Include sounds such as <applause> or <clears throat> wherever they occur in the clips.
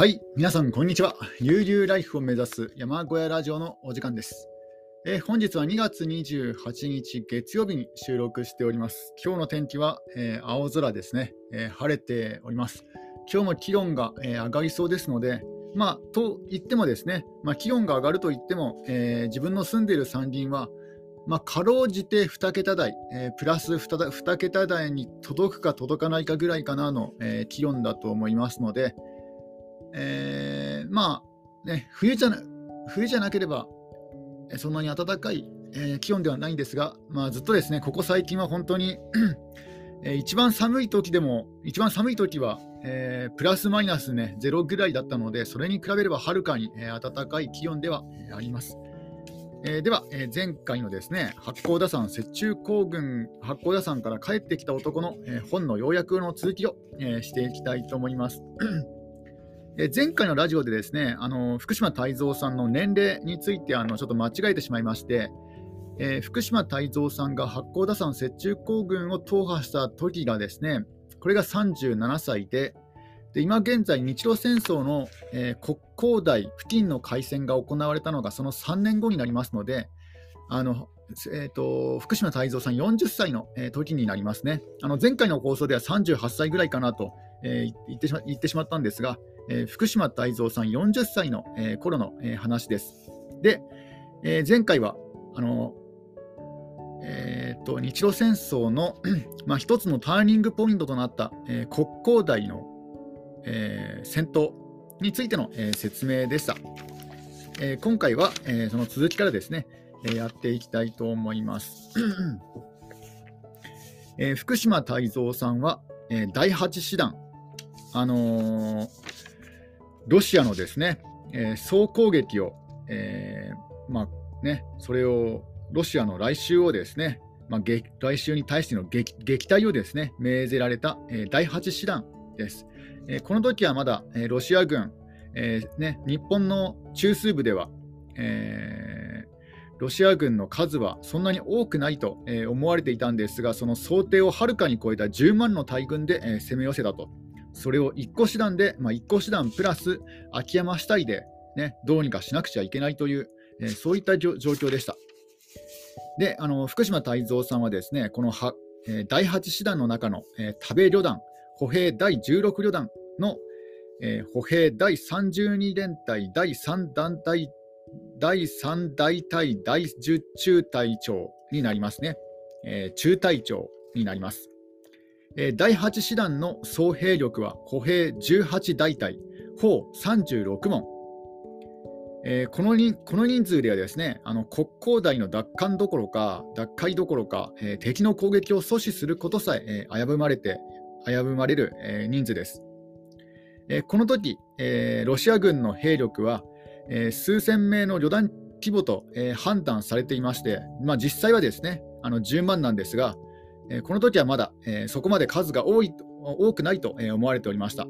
はい、皆さん、こんにちは。悠々ライフを目指す山小屋ラジオのお時間です。えー本日は2月28日月曜日に収録しております。今日の天気は、えー青空ですね、えー晴れております。今日も気温が、えー上がりそうですので、まあ、と言ってもですね、まあ、気温が上がると言っても、えー自分の住んでいる山林は、まあ、かろうじて2桁台、えープラス 2, 2桁台に届くか届かないかぐらいかなの、えー気温だと思いますので、えーまあね、冬じゃな冬じゃなければそんなに暖かい、えー気温ではないんですが、まあ、ずっとですねここ最近は本当に、<clears throat> えー一番寒い時でも一番寒い時は、えープラスマイナス、ね、0ぐらいだったのでそれに比べればはるかに、えー暖かい気温では、えーあります。えーでは、えー前回のですね八甲田山雪中行軍八甲田山から帰ってきた男の、えー本の要約の続きを、えーしていきたいと思います。<clears throat> え前回のラジオでですねあの福島泰造さんの年齢についてあのちょっと間違えてしまいまして、えー福島泰造さんが八甲田山雪中行軍を踏破した時がですねこれが37歳でで今現在日露戦争の、えー国交台付近の海戦が行われたのがその3年後になりますのであのえー、と福島泰造さん40歳の、えー時になりますね。あの前回の放送では38歳ぐらいかなと、えー言ってしま言ってしまったんですが、えー福島泰造さん40歳の、えー頃の、えー話です。で、えー前回はあの、えーと日露戦争の <clears throat> まあ一つのターニングポイントとなった、えー国交台の、えー戦闘についての、えー説明でした。えー今回は、えーその続きからですね、えーやっていきたいと思います。<clears throat> えー福島泰造さんは、えー第8師団、あのーロシアのですね、えー総攻撃を、えーまあね、それをロシアの来週をですね、まあ、来週に対しての撃退をですね命ぜられた、え第8師団です。えこの時はまだ、えロシア軍、えね、日本の中枢部では、えロシア軍の数はそんなに多くないと、え思われていたんですが、その想定をはるかに超えた10万の大軍で、え攻め寄せたと。それを一個師団で、まあ、一個師団プラス秋山市隊で、ね、どうにかしなくちゃいけないという、えーそういった状況でした。で、あの福島泰造さんはですね、この、えー第8師団の中の、えー多米旅団、歩兵第16旅団の、えー歩兵第32連隊第3団体第3大隊第10中隊長になりますね。えー中隊長になります。え第8師団の総兵力は歩兵18大隊、砲36門。えーこの人この人数ではですね、あの国交台の奪還どころか、奪回どころか、えー敵の攻撃を阻止することさええー危ぶまれて、危ぶまれる、え人数です。えこの時、えロシア軍の兵力は、え数千名の旅団規模と、え判断されていまして、まあ、実際はですねあの10万なんですが、えこの時はまだ、えそこまで数が多い多くないと、え思われておりました。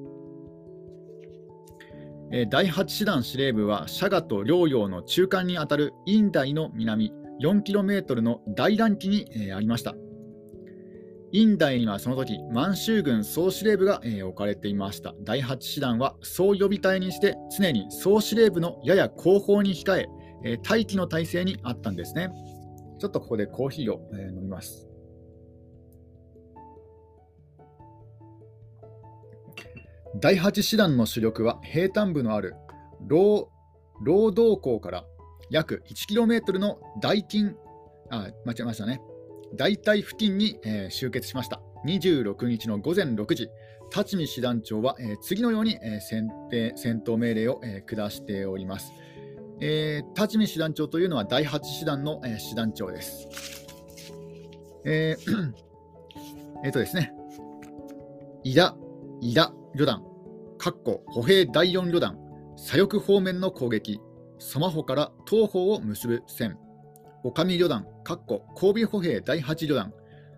第8師団司令部はシャガと両陽の中間にあたるインダイの南 4km の大乱期に、ありました。インダイにはその時満州軍総司令部が、置かれていました。第8師団は総予備隊にして常に総司令部のやや後方に控え、待機の体制にあったんですね。ちょっとここでコーヒーを、飲みます。第8師団の主力は平坦部のある労労働港から約 1km の大金あ間違えましたね。大隊付近に、えー集結しました。26日の午前6時立見師団長は、えー次のように、えー戦戦闘命令を、え下しております、えー立見師団長というのは第8師団の、え師団長です。えー <clears throat> えーとですね。伊田伊田旅団、かっこ歩兵第4旅団、左翼方面の攻撃、ソマホから東方を結ぶ線、おかみ旅団、かっこ神戸歩兵第8旅団、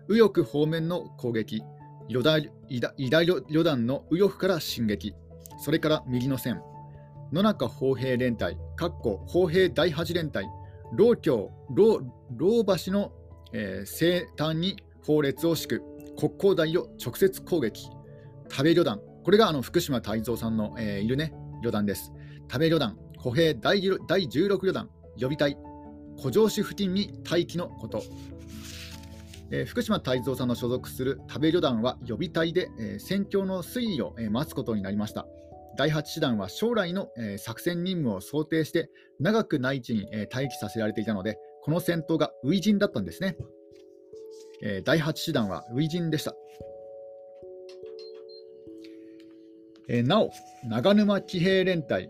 右翼方面の攻撃、伊田伊田伊田旅団の右翼から進撃、それから右の線、野中歩兵連隊、かっこ歩兵第8連隊、老橋、老橋の、えー西端に砲列を敷く、国交台を直接攻撃、食べ旅団、これがあの福島泰造さんの、えーいるね、旅団です。食べ旅団、歩兵第第16旅団、予備隊、古城市付近に待機のこと。えー、福島泰造さんの所属する食べ旅団は予備隊で、えー、戦況の推移を、えー、待つことになりました。第8師団は将来の、えー、作戦任務を想定して長く内地に、えー、待機させられていたので、この戦闘が初陣だったんですね。えー、第8師団は初陣でした。えー、なお、長沼騎兵連隊、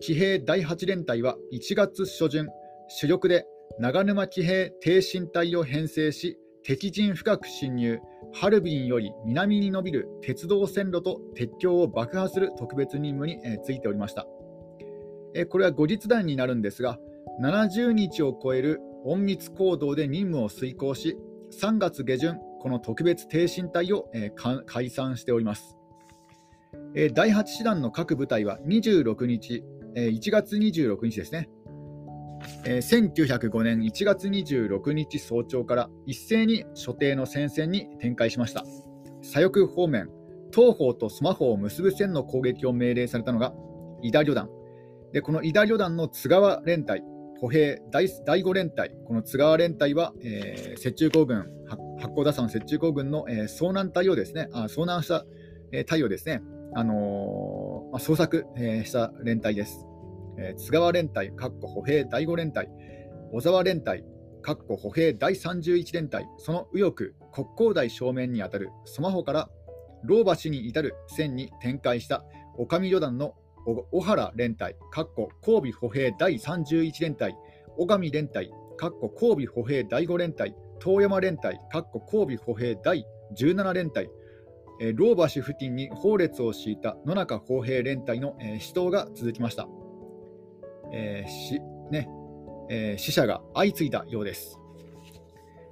騎兵第8連隊は1月初旬、主力で長沼騎兵挺身隊を編成し、敵陣深く侵入、ハルビンより南に伸びる鉄道線路と鉄橋を爆破する特別任務に、えー、ついておりました。えー、これは後日談になるんですが、70日を超える隠密行動で任務を遂行し、3月下旬、この特別挺身隊を、えー、解散しております。第8師団の各部隊は26日、えー、1月26日ですね、えー、1905年1月26日早朝から一斉に所定の戦線に展開しました。左翼方面、東方とスマホを結ぶ線の攻撃を命令されたのが伊田旅団。でこの伊田旅団の津川連隊、歩兵第第5連隊、この津川連隊は、えー、雪中行軍、八甲田山雪中行軍の、えー、遭難隊をですね、あ遭難した、えー、隊をですね、あの、まあ、捜索、えー、した連隊です。えー、津川連隊、かっこ歩兵第5連隊、小沢連隊、かっこ歩兵第31連隊、その右翼、国交台正面にあたるスマホから老橋に至る線に展開した女将旅団の小原連隊、かっこ神戸歩兵第31連隊、小上連隊、かっこ神戸歩兵第5連隊、遠山連隊、かっこ神戸歩兵第17連隊、えー、老橋付近に砲列を敷いた野中歩兵連隊の、えー、死闘が続きました。えーしねえー、死者が相次いだようです。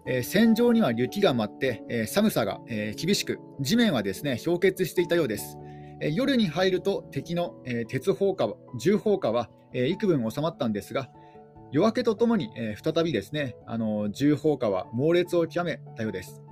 えー、戦場には雪が舞って、えー、寒さが、えー、厳しく、地面はですね氷結していたようです。え夜に入ると敵の、え鉄砲火、銃砲火は、え幾分収まったんですが、夜明けとともに、え再びですねあの銃砲火は猛烈を極めたようです。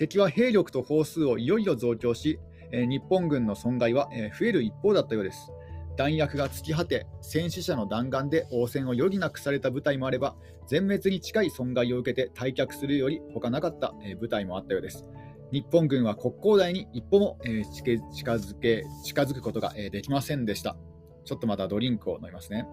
敵は兵力と砲数をいよいよ増強し、え日本軍の損害は、え増える一方だったようです。弾薬が尽き果て、戦死者の弾丸で応戦を余儀なくされた部隊もあれば、全滅に近い損害を受けて退却するより他なかった部隊もあったようです。日本軍は国交台に一歩も近づけ近づくことができませんでした。ちょっとまたドリンクを飲みますね。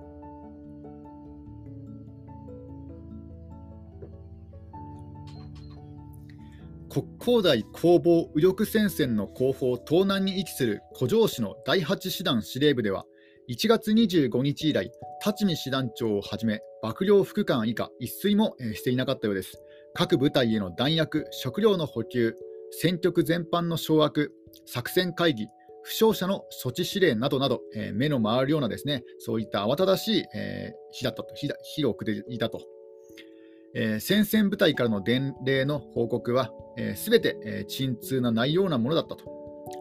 国交大攻防右翼戦線の後方東南に位置する古城市の第8師団司令部では1月25日以来、立見師団長をはじめ、幕僚副官以下、一睡もしていなかったようです。各部隊への弾薬、食料の補給、戦局全般の掌握、作戦会議、負傷者の措置指令などなど、えー、目の回るようなですね、そういった慌ただしい、えー、日だったと、日日をくれいたと。えー、戦線部隊からの伝令の報告は、す、べ、て、えー、鎮痛なないようなものだったと。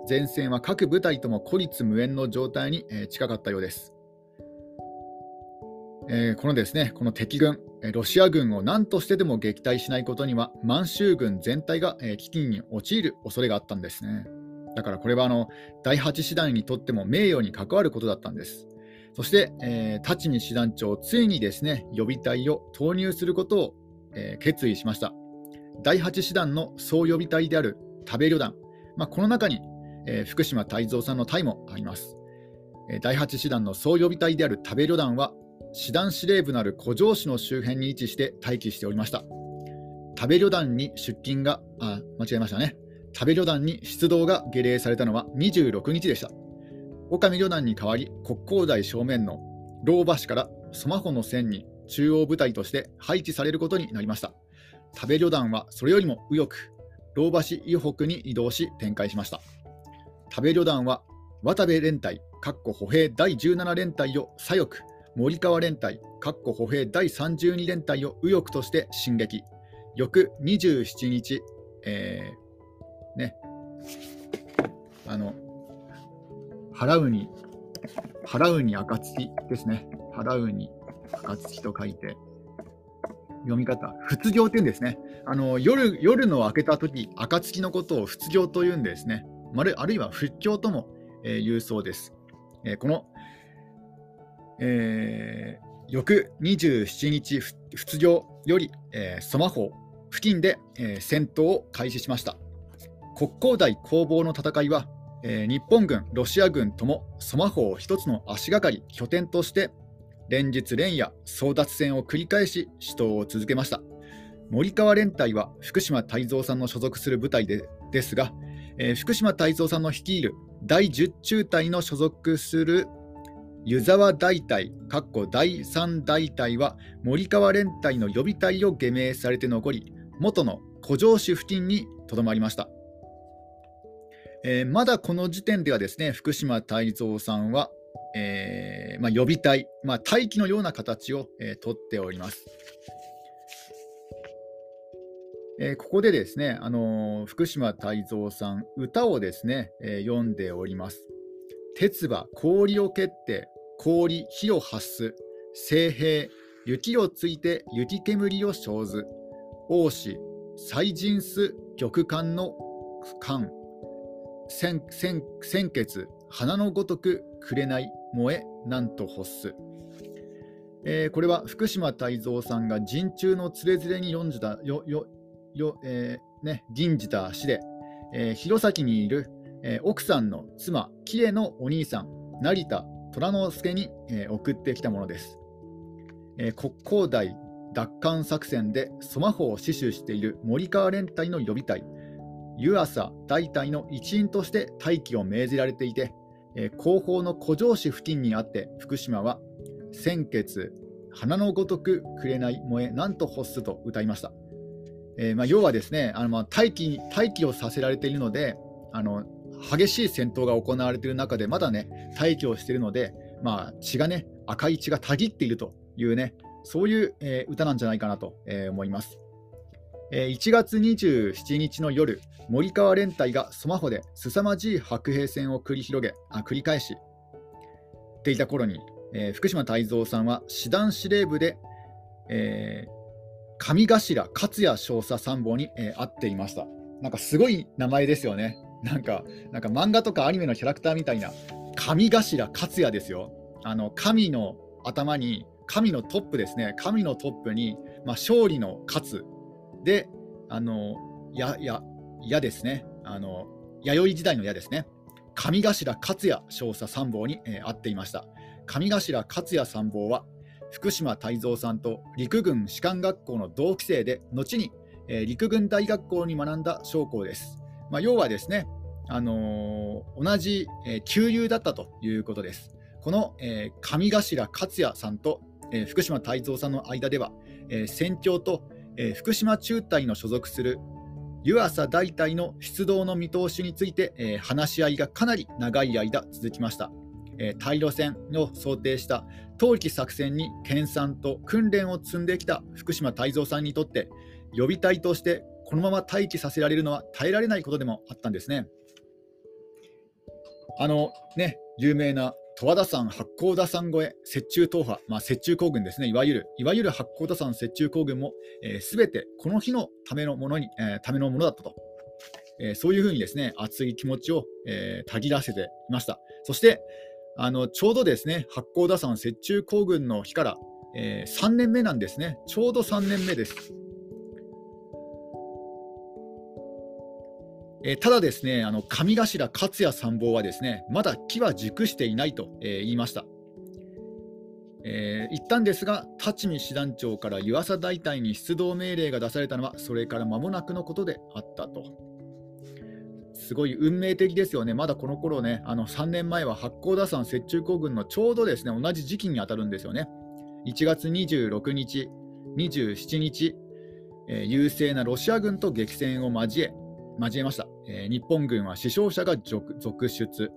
前線は各部隊とも孤立無援の状態にえ近かったようです。えー、このですねこの敵軍、ロシア軍を何としてでも撃退しないことには、満州軍全体が危機に陥る恐れがあったんですね。だからこれはあの第8師団にとっても名誉に関わることだったんです。そして、えー、立見師団長、ついにですね予備隊を投入することを、えー、決意しました。第8師団の総予備隊である食べ旅団、まあ、この中にえー、福島泰造さんの隊もあります。えー、第8師団の総予備隊である食べ旅団は、師団司令部なる古城市の周辺に位置して待機しておりました。食べ旅団に出勤が、あ、間違えましたね。食べ旅団に出動が下令されたのは26日でした。岡上旅団に代わり、国交台正面の老橋からスマホの線に中央部隊として配置されることになりました。食べ旅団はそれよりも右翼、老橋以北に移動し展開しました。食べ旅団は渡部連隊、かっこ歩兵第17連隊を左翼、森川連隊、かっこ歩兵第32連隊を右翼として進撃。翌27日、えー、ね、あの、払うに、払うに暁ですね。払うに暁と書いて、読み方、仏行っていうんですね。あの夜夜の明けた時、暁のことを仏行というんですね。あるいは仏教とも、えー、言うそうです。えー、この、えー、翌27日出場より、えー、ソマホ付近で、えー、戦闘を開始しました。国交大攻防の戦いは、えー、日本軍、ロシア軍ともソマホを一つの足がかり、拠点として連日連夜争奪戦を繰り返し死闘を続けました。森川連隊は福島泰造さんの所属する部隊でですが、えー、福島泰造さんの率いる第10中隊の所属する湯沢大隊、かっこ第3大隊は森川連隊の予備隊を下命されて残り、元の古城市付近にとどまりました。えー、まだこの時点ではですね福島泰造さんは、えー、まあ、予備隊、まあ、待機のような形を、えー、とっております。えー、ここでですね、あのー、福島泰造さん、歌をですね、えー、読んでおります。鉄馬、氷を蹴って、氷、火を発す、聖兵、雪をついて雪煙を生ず、王子、祭神す玉冠の冠、鮮血、花のごとく紅、燃え、なんと欲す。えー、これは福島泰造さんが陣中のつれづれに読んだよよよ、えーね、吟じた詩で、えー、弘前にいる、えー、奥さんの妻、喜恵のお兄さん、成田虎之助に、えー、送ってきたものです。えー、国交大奪還作戦でソマホを死守している森川連隊の予備隊、湯浅大隊の一員として待機を命じられていて、えー、後方の古城市付近にあって福島は鮮血、花のごとく紅燃え、なんと欲すと歌いました。えー、まあ、要はですねあのまあ待機待機をさせられているのであの激しい戦闘が行われている中でまだね待機をしているので、まあ、血がね赤い血がたぎっているというねそういう、えー、歌なんじゃないかなと、えー、思います。1月27日の夜、森川連隊がスマホで凄まじい白兵戦を繰り広げあ繰り返していた頃に、えー、福島泰造さんは師団司令部で、えー、上頭勝也少佐参謀に、えー、会っていました。なんかすごい名前ですよね。なんか、なんか漫画とかアニメのキャラクターみたいな、上頭勝也ですよ。あの神の頭に、神のトップですね、神のトップに、まあ、勝利の勝。で、あの、や、や、やですね。あの、弥生時代の矢ですね。上頭勝也少佐参謀に、えー、会っていました。上頭勝也参謀は、福島泰造さんと陸軍士官学校の同期生で後に、えー、陸軍大学校に学んだ将校です。まあ、要はですね、あのー、同じ、えー、旧友だったということです。この、えー、上頭克也さんと、えー、福島泰造さんの間では、えー、戦況と、えー、福島中隊の所属する湯浅大隊の出動の見通しについて、えー、話し合いがかなり長い間続きました。えー、対路線を想定した冬季作戦に研鑽と訓練を積んできた福島泰造さんにとって予備隊としてこのまま待機させられるのは耐えられないことでもあったんですね。あのね、有名な十和田山八甲田山越え雪中踏破、まあ、雪中行軍ですね、いわゆる、いわゆる八甲田山雪中行軍もすべ、ー、てこの日のためのものに、えー、ためのものだったと、えー、そういうふうにですね、熱い気持ちを、えー、たぎらせていました。そして、あのちょうどですね、八甲田山雪中行軍の日から、えー、3年目なんですね、ちょうど3年目です。えー、ただですね、あの上頭勝也参謀はですね、まだ機は熟していないと、えー、言いました。えー、言ったんですが、立見師団長から湯浅大隊に出動命令が出されたのは、それから間もなくのことであったと。すごい運命的ですよね、まだこの頃ね、あの3年前は八甲田山雪中行軍のちょうどですね同じ時期に当たるんですよね。1月26日、27日、えー、優勢なロシア軍と激戦を交え、交えました。えー、日本軍は死傷者が続出。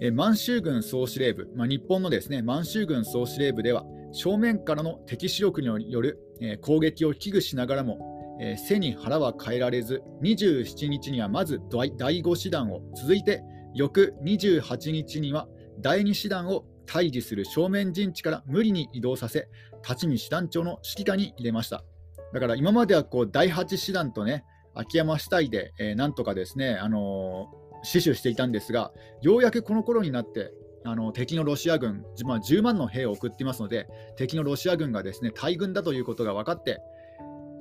えー、満州軍総司令部、まあ、日本のですね満州軍総司令部では、正面からの敵視力による、えー、攻撃を危惧しながらも、えー、背に腹は変えられず、27日にはまず第5師団を、続いて翌28日には第2師団を対峙する正面陣地から無理に移動させ、立見師団長の指揮下に入れました。だから今まではこう第8師団とね、秋山市隊で、えー、なんとかですね、あのー、死守していたんですが、ようやくこの頃になって、あの敵のロシア軍、まあ、10万の兵を送っていますので、敵のロシア軍がですね大軍だということが分かって、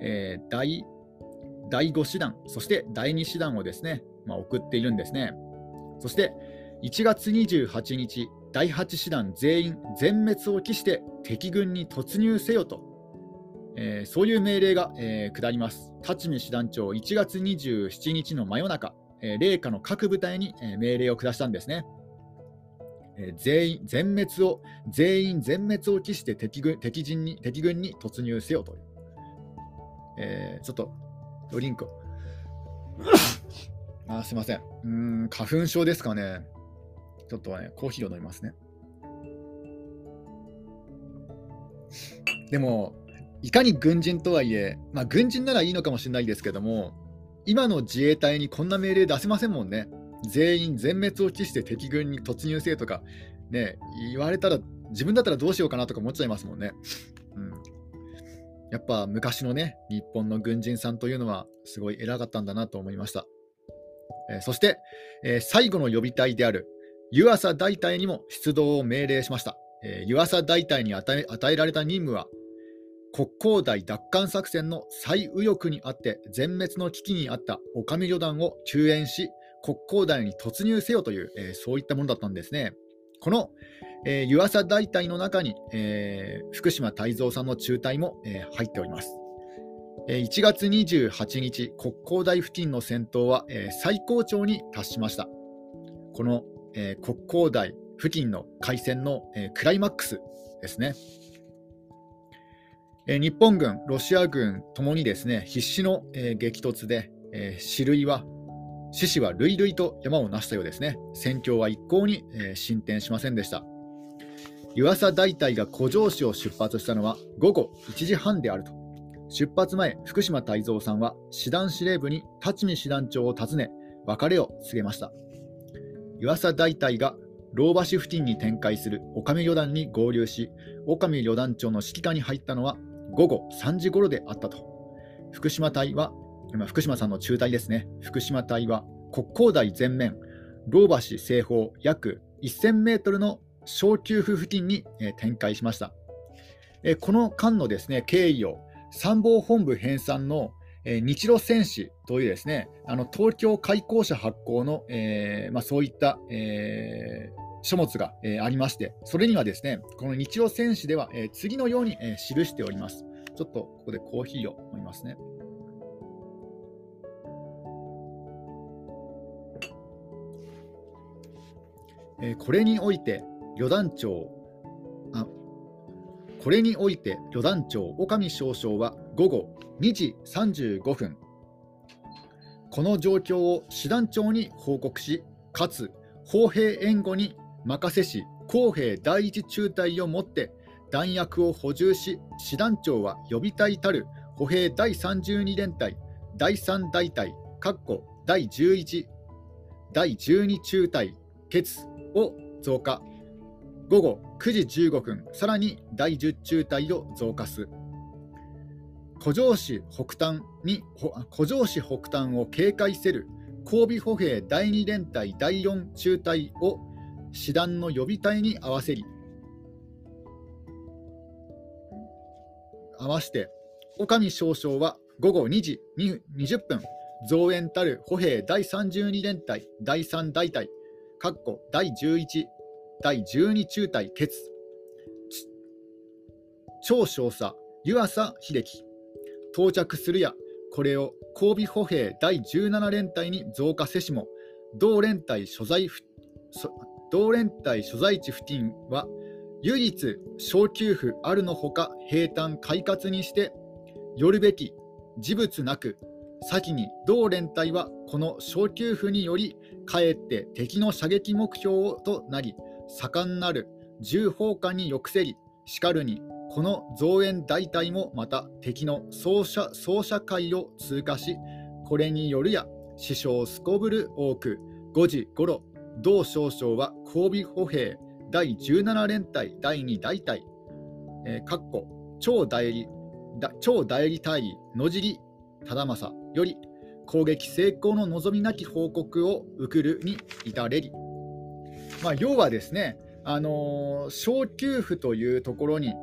えー、第第5師団、そして第2師団をですね、まあ、送っているんですね。そして1月28日、第8師団全員全滅を期して敵軍に突入せよと、えー、そういう命令が、えー、下ります。立見師団長、1月27日の真夜中、えー、霊下の各部隊に、え、命令を下したんですね。え、全員全滅を全員全滅を期して敵軍敵陣に敵軍に突入せよという、え、ちょっとドリンクあすいません。うん花粉症ですかね。ちょっとねコーヒーを飲みますね。でもいかに軍人とはいえ、まあ、軍人ならいいのかもしれないですけども今の自衛隊にこんな命令出せませんもんね。全員全滅を期して敵軍に突入せとか、ね、言われたら、自分だったらどうしようかなとか思っちゃいますもんね。うん、やっぱ昔のね、日本の軍人さんというのは、すごい偉かったんだなと思いました。えー、そして、えー、最後の予備隊である湯浅大隊にも出動を命令しました。えー、湯浅大隊に与えられた任務は、国交大奪還作戦の最右翼にあって全滅の危機にあった女将旅団を救援し、国交大に突入せよという、えー、そういったものだったんですね。この、えー、湯浅大隊の中に、えー、福島泰造さんの中隊も、えー、入っております。1月28日、国交大付近の戦闘は、えー、最高潮に達しました。この、えー、国交大付近の海戦の、えー、クライマックスですね。日本軍、ロシア軍ともにですね必死の、激突で、死類は獅子は累々と山を成したようですね。戦況は一向に、進展しませんでした。湯浅大隊が古城市を出発したのは午後1時半であると。出発前、福島泰造さんは師団司令部に立見師団長を訪ね、別れを告げました。湯浅大隊が老橋付近に展開する女将旅団に合流し、女将旅団長の指揮下に入ったのは午後3時頃であったと。福島隊は今福島さんの中隊ですね、福島隊は国交大前面、老橋西方約1000メートルの小級府付近に、え展開しました。えこの間のですね経緯を参謀本部編纂の、え日露戦士というですねあの東京開港社発行の、えー、まあ、そういった、えー、書物が、えー、ありまして、それにはですねこの日露戦士では、え次のように、え記しております。ちょっとここでコーヒーを飲みますね。えこれにおいて旅団長あこれにおいて旅団長女将少将は午後2時35分この状況を師団長に報告しかつ砲兵援護に任せし公兵第一中隊をもって弾薬を補充し師団長は予備隊たる歩兵第32連隊第3大隊第11第12中隊決を増加。午後9時15分、さらに第10中隊を増加す。古城市北端に古城市北端を警戒せる交尾歩兵第2連隊第4中隊を師団の予備隊に合わせり合わせて女将少将は午後2時20分増援たる歩兵第32連隊第3大隊第11、第12中隊決。超少佐、湯浅秀樹。到着するや、これを交尾歩兵第17連隊に増加せしも、同連隊所在同連隊所在地付近は、唯一小給付あるのほか平坦快活にして、よるべき事物なく先に同連隊はこの小給付によりかえって敵の射撃目標となり盛んなる銃砲火に抑制りしかるにこの増援大隊もまた敵の総射総射会を通過しこれによるや死傷すこぶる多く5時ごろ同少将は交尾歩兵第17連隊第2大隊、えー、かっこ超代理超代理隊野尻忠政より攻撃成功の望みなき報告を受けるに至れり、まあ、要はですねあの小給府というところに、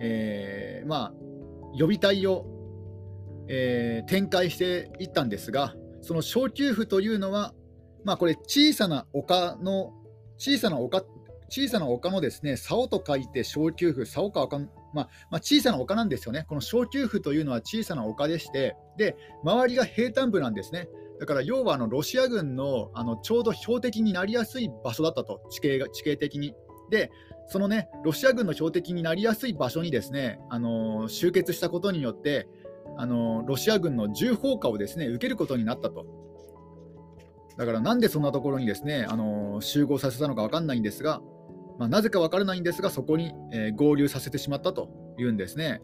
えー、まあ、予備隊を、えー、展開していったんですが、その小給府というのは、まあ、これ、小さな丘の、小さな丘、小さな丘のですね、竿と書いて小給府、竿か丘まあ、まあ、小さな丘なんですよね。この小給府というのは小さな丘でして、で、周りが平坦部なんですね。だから要はあのロシア軍のあのちょうど標的になりやすい場所だったと、地形が地形的に。で、そのね、ロシア軍の標的になりやすい場所にですね、あのー、集結したことによって、あのー、ロシア軍の重砲火をですね受けることになったと。だからなんでそんなところにですね、あの、集合させたのか分かんないんですが、まあ、なぜか分からないんですが、そこに、え、合流させてしまったというんですね。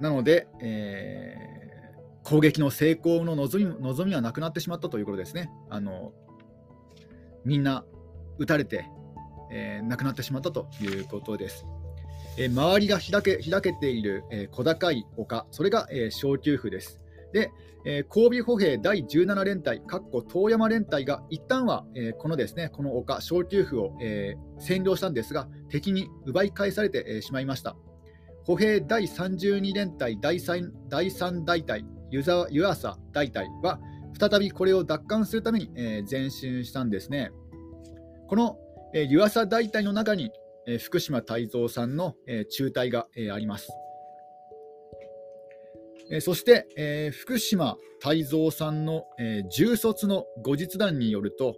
なので、えー、攻撃の成功の望み望みはなくなってしまったということですね。あのみんな撃たれて、えー、亡くなってしまったということです。えー、周りが開け開けている、えー、小高い丘、それが、えー、小休府です。で、えー、神戸歩兵第17連隊、かっこ遠山連隊が一旦は、えー、このですねこの丘、小休府を、えー、占領したんですが、敵に奪い返されて、えー、しまいました。歩兵第32連隊第 3, 第3大隊、湯浅大隊は、再びこれを奪還するために、えー、前進したんですね。この、えー、湯浅大隊の中に、えー、福島泰造さんの、えー、中隊が、えー、あります。えそして、えー、福島泰造さんの、えー、重卒の後日談によると、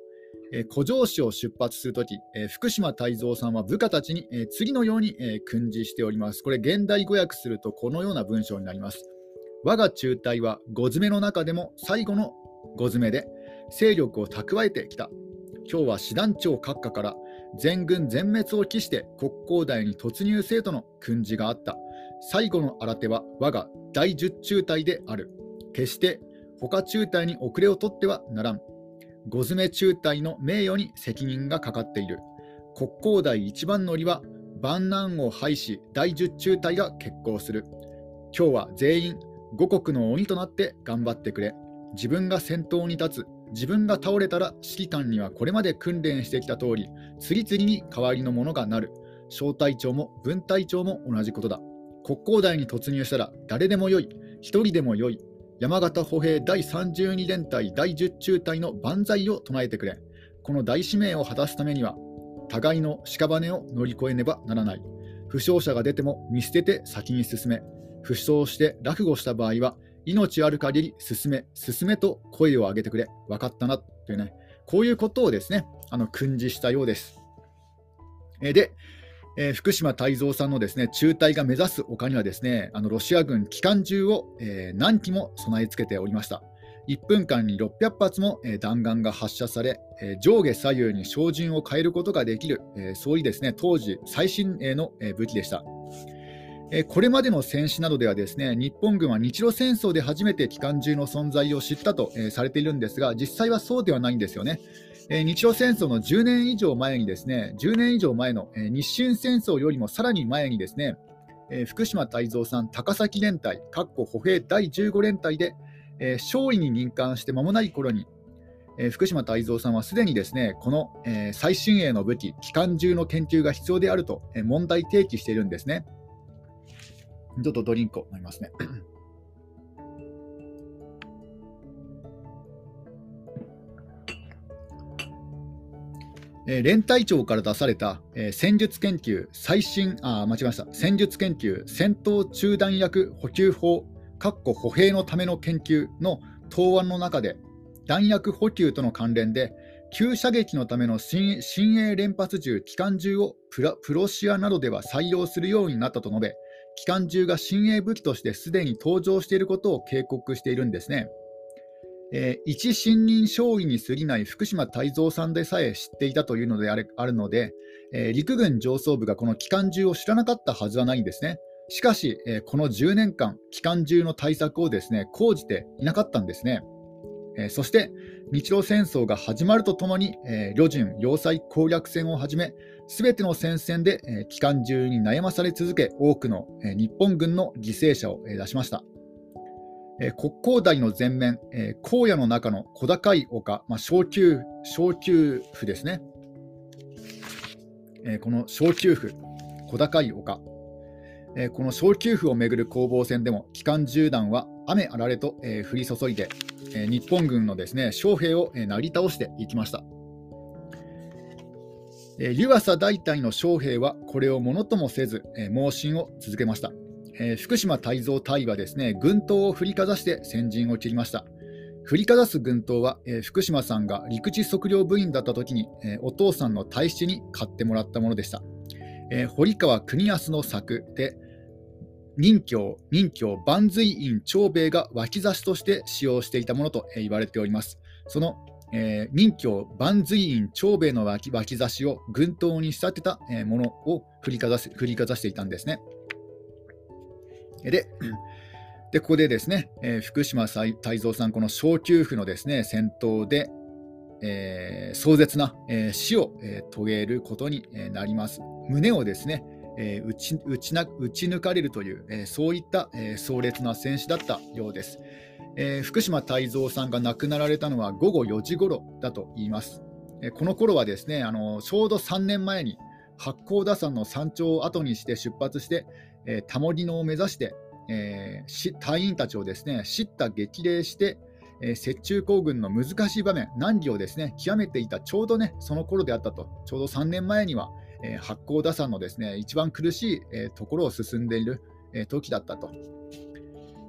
えー、古城市を出発するとき、えー、福島泰造さんは部下たちに、えー、次のように、えー、訓示しております。これ、現代語訳するとこのような文章になります。我が中隊は5詰めの中でも最後の5詰めで勢力を蓄えてきた。今日は師団長閣下から全軍全滅を期して国交大に突入せとの訓示があった。最後の新手は我が第10中隊である。決して他中隊に遅れを取ってはならん。五詰め中隊の名誉に責任がかかっている。国交大一番乗りは万難を廃し第10中隊が決行する。今日は全員五国の鬼となって頑張ってくれ。自分が先頭に立つ。自分が倒れたら指揮官にはこれまで訓練してきた通り、次々に代わりのものがなる。小隊長も分隊長も同じことだ。国交大に突入したら誰でもよい、一人でもよい、山形歩兵第32連隊第10中隊の万歳を唱えてくれ。この大使命を果たすためには、互いの屍を乗り越えねばならない。負傷者が出ても見捨てて先に進め。負傷して落語した場合は、命ある限り進め、進めと声を上げてくれ。分かったな。というね、こういうことをですね、あの訓示したようです。えで、えー、福島泰造さんのですね中隊が目指す丘にはですねあのロシア軍機関銃を、えー、何機も備え付けておりました。1分間に600発も、えー、弾丸が発射され、えー、上下左右に照準を変えることができる、えー、そういうですね当時最新鋭の、え武器でした。これまでの戦史などではですね日本軍は日露戦争で初めて機関銃の存在を知ったと、されているんですが実際はそうではないんですよね。日露戦争の10年以上前にですね、10年以上前の、日清戦争よりもさらに前にですね、福島泰造さん高崎連隊、かっこ歩兵第15連隊で、勝利に任官して間もない頃に、福島泰造さんはすでにですねこの、最新鋭の武器、機関銃の研究が必要であると、問題提起しているんですね。ちょっとドリンクを飲みますね。えー、連隊長から出された、えー、戦術研究最新あ間違えました戦術研究戦闘中弾薬補給法歩兵のための研究の答案の中で弾薬補給との関連で急射撃のための新鋭連発銃機関銃をプロシアなどでは採用するようになったと述べ機関銃が新鋭武器としてすでに登場していることを警告しているんですね。えー、一新任勝利に過ぎない福島泰造さんでさえ知っていたというのであるので、えー、陸軍上層部がこの機関銃を知らなかったはずはないんですね。しかし、えー、この10年間、機関銃の対策をですね講じていなかったんですね。えそして、日露戦争が始まるとともに、え旅順要塞攻略戦をはじめ、すべての戦線で、え機関銃に悩まされ続け、多くの、え日本軍の犠牲者を、え出しました。え、国交台の前面、え、荒野の中の小高い丘、まあ、小丘小丘府ですね、え、この小丘府、小高い丘、え、この小丘府をめぐる攻防戦でも機関銃弾は雨あられと、え、降り注いで、えー、日本軍のですね将兵を、えー、なり倒していきました。えー、湯浅大隊の将兵はこれをものともせず、えー、猛進を続けました。えー、福島泰造隊はですね軍刀を振りかざして先陣を切りました。振りかざす軍刀は、えー、福島さんが陸地測量部員だった時に、えー、お父さんの大使に買ってもらったものでした。えー、堀川国康の作で任教、任教、万髄院長兵衛が脇差しとして使用していたものと言われております。その、えー、任教、万髄院長兵衛の脇脇差しを軍刀に仕立てたものを振りかざ振りかざしていたんですね。で、でここでですね、えー、福島泰造さん、この小休府のですね戦闘で、えー、壮絶な、えー、死を、えー、遂げることになります。胸をですね、えー、打ち打ちな打ち抜かれるという、えー、そういった、えー、壮烈な戦死だったようです、えー、福島泰造さんが亡くなられたのは午後4時ごろだと言います、えー、この頃はですねあのちょうど3年前に八甲田山の山頂を後にして出発して、えー、タモリ野を目指して、えー、隊員たちをですね叱咤激励してえー、雪中行軍の難しい場面、難儀をですね極めていたちょうどねその頃であったと、ちょうど3年前には、えー、八甲田山のですね一番苦しい、えー、ところを進んでいる、えー、時だったと。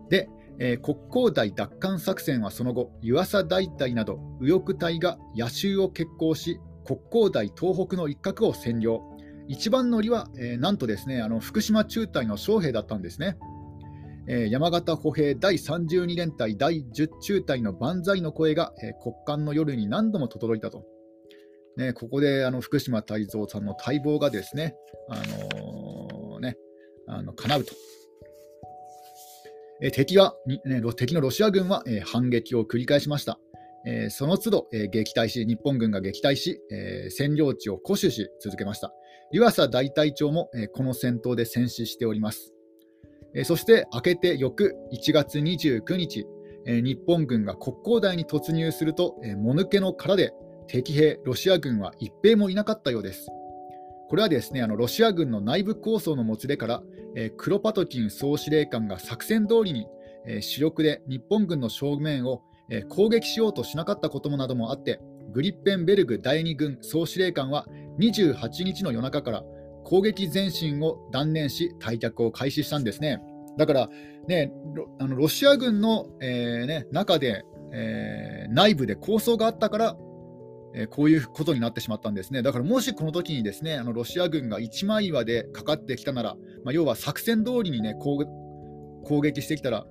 で、えー、国交台奪還作戦はその後、湯浅大隊など右翼隊が野襲を決行し、国交台東北の一角を占領。一番乗りは、えー、なんとですねあの福島中隊の将兵だったんですね。えー、山形歩兵第32連隊第10中隊の万歳の声が、えー、国間の夜に何度も轟いたと。ね、ここであの福島泰造さんの待望がですね、あのー、ね、あの叶うと。え敵は、ね、敵のロシア軍は、え反撃を繰り返しました。えその都度、え撃退し、日本軍が撃退し、え占領地を固守し続けました。湯浅大隊長も、えこの戦闘で戦死しております。えそして明けて翌1月29日、え日本軍が国交台に突入すると、えもぬけの殻で敵兵、ロシア軍は一兵もいなかったようです。これはですねあのロシア軍の内部構想のもつれから、えー、クロパトキン総司令官が作戦通りに、えー、主力で日本軍の正面を、えー、攻撃しようとしなかったこともなどもあって、グリッペンベルグ第2軍総司令官は28日の夜中から攻撃前進を断念し、退却を開始したんですね。だから、ね、ロあのロシア軍の、えーね、中で、えー、内部で構想があったから、え、こういうことになってしまったんですね。だからもしこの時にですねあのロシア軍が一枚岩でかかってきたなら、まあ、要は作戦通りにね攻撃してきたら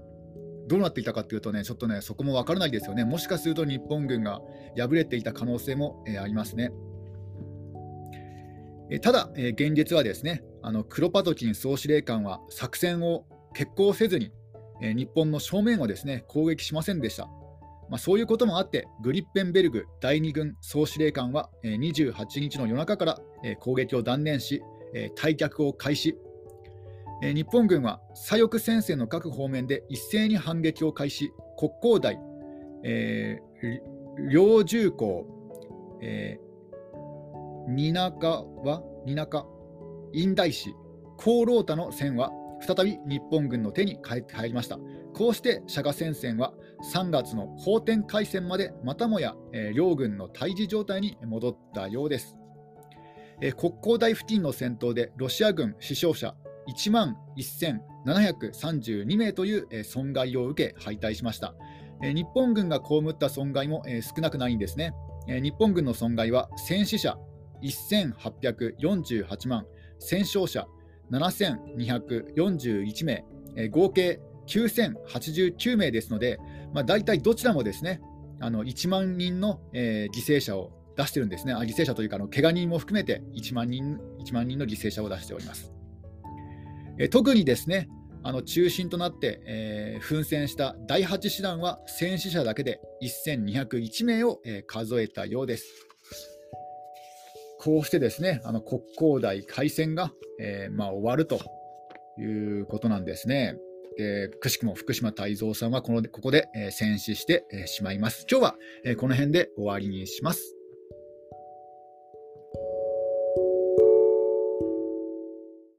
どうなっていたかというとね、ちょっとね、そこも分からないですよね。もしかすると日本軍が敗れていた可能性も、えー、ありますね。え、ただ、えー、現実はですね、あのクロパトキン総司令官は作戦を決行せずに、え日本の正面をですね攻撃しませんでした。まあ、そういうこともあって、グリッペンベルグ第2軍総司令官は28日の夜中から攻撃を断念し、退却を開始。日本軍は左翼戦線の各方面で一斉に反撃を開始、国交台、えー、両重工、えー、蜷川、蜷川、院大市、高老田の線は再び日本軍の手に入りました。こうして釈迦戦線は3月の法天海戦までまたもや、両軍の対峙状態に戻ったようです。国交台付近の戦闘でロシア軍死傷者1万1732名という、損害を受け敗退しました。日本軍が被った損害も、少なくないんですね。日本軍の損害は戦死者1848万、戦傷者7241名、えー、合計9089名ですので、まあ、大体どちらもですねあの1万人の、えー、犠牲者を出してるんですね、あ犠牲者というか、あの怪我人も含めて1万人 ,1 万人の犠牲者を出しております。え、特にですねあの中心となって、えー、奮戦した第8師団は戦死者だけで1201名を、えー、数えたようです。こうしてですねあの国交大開戦が、えーまあ、終わるということなんですね。えー、くしくも福島泰造さんはこのここで、えー、戦死して、えー、しまいます。今日は、えー、この辺で終わりにします。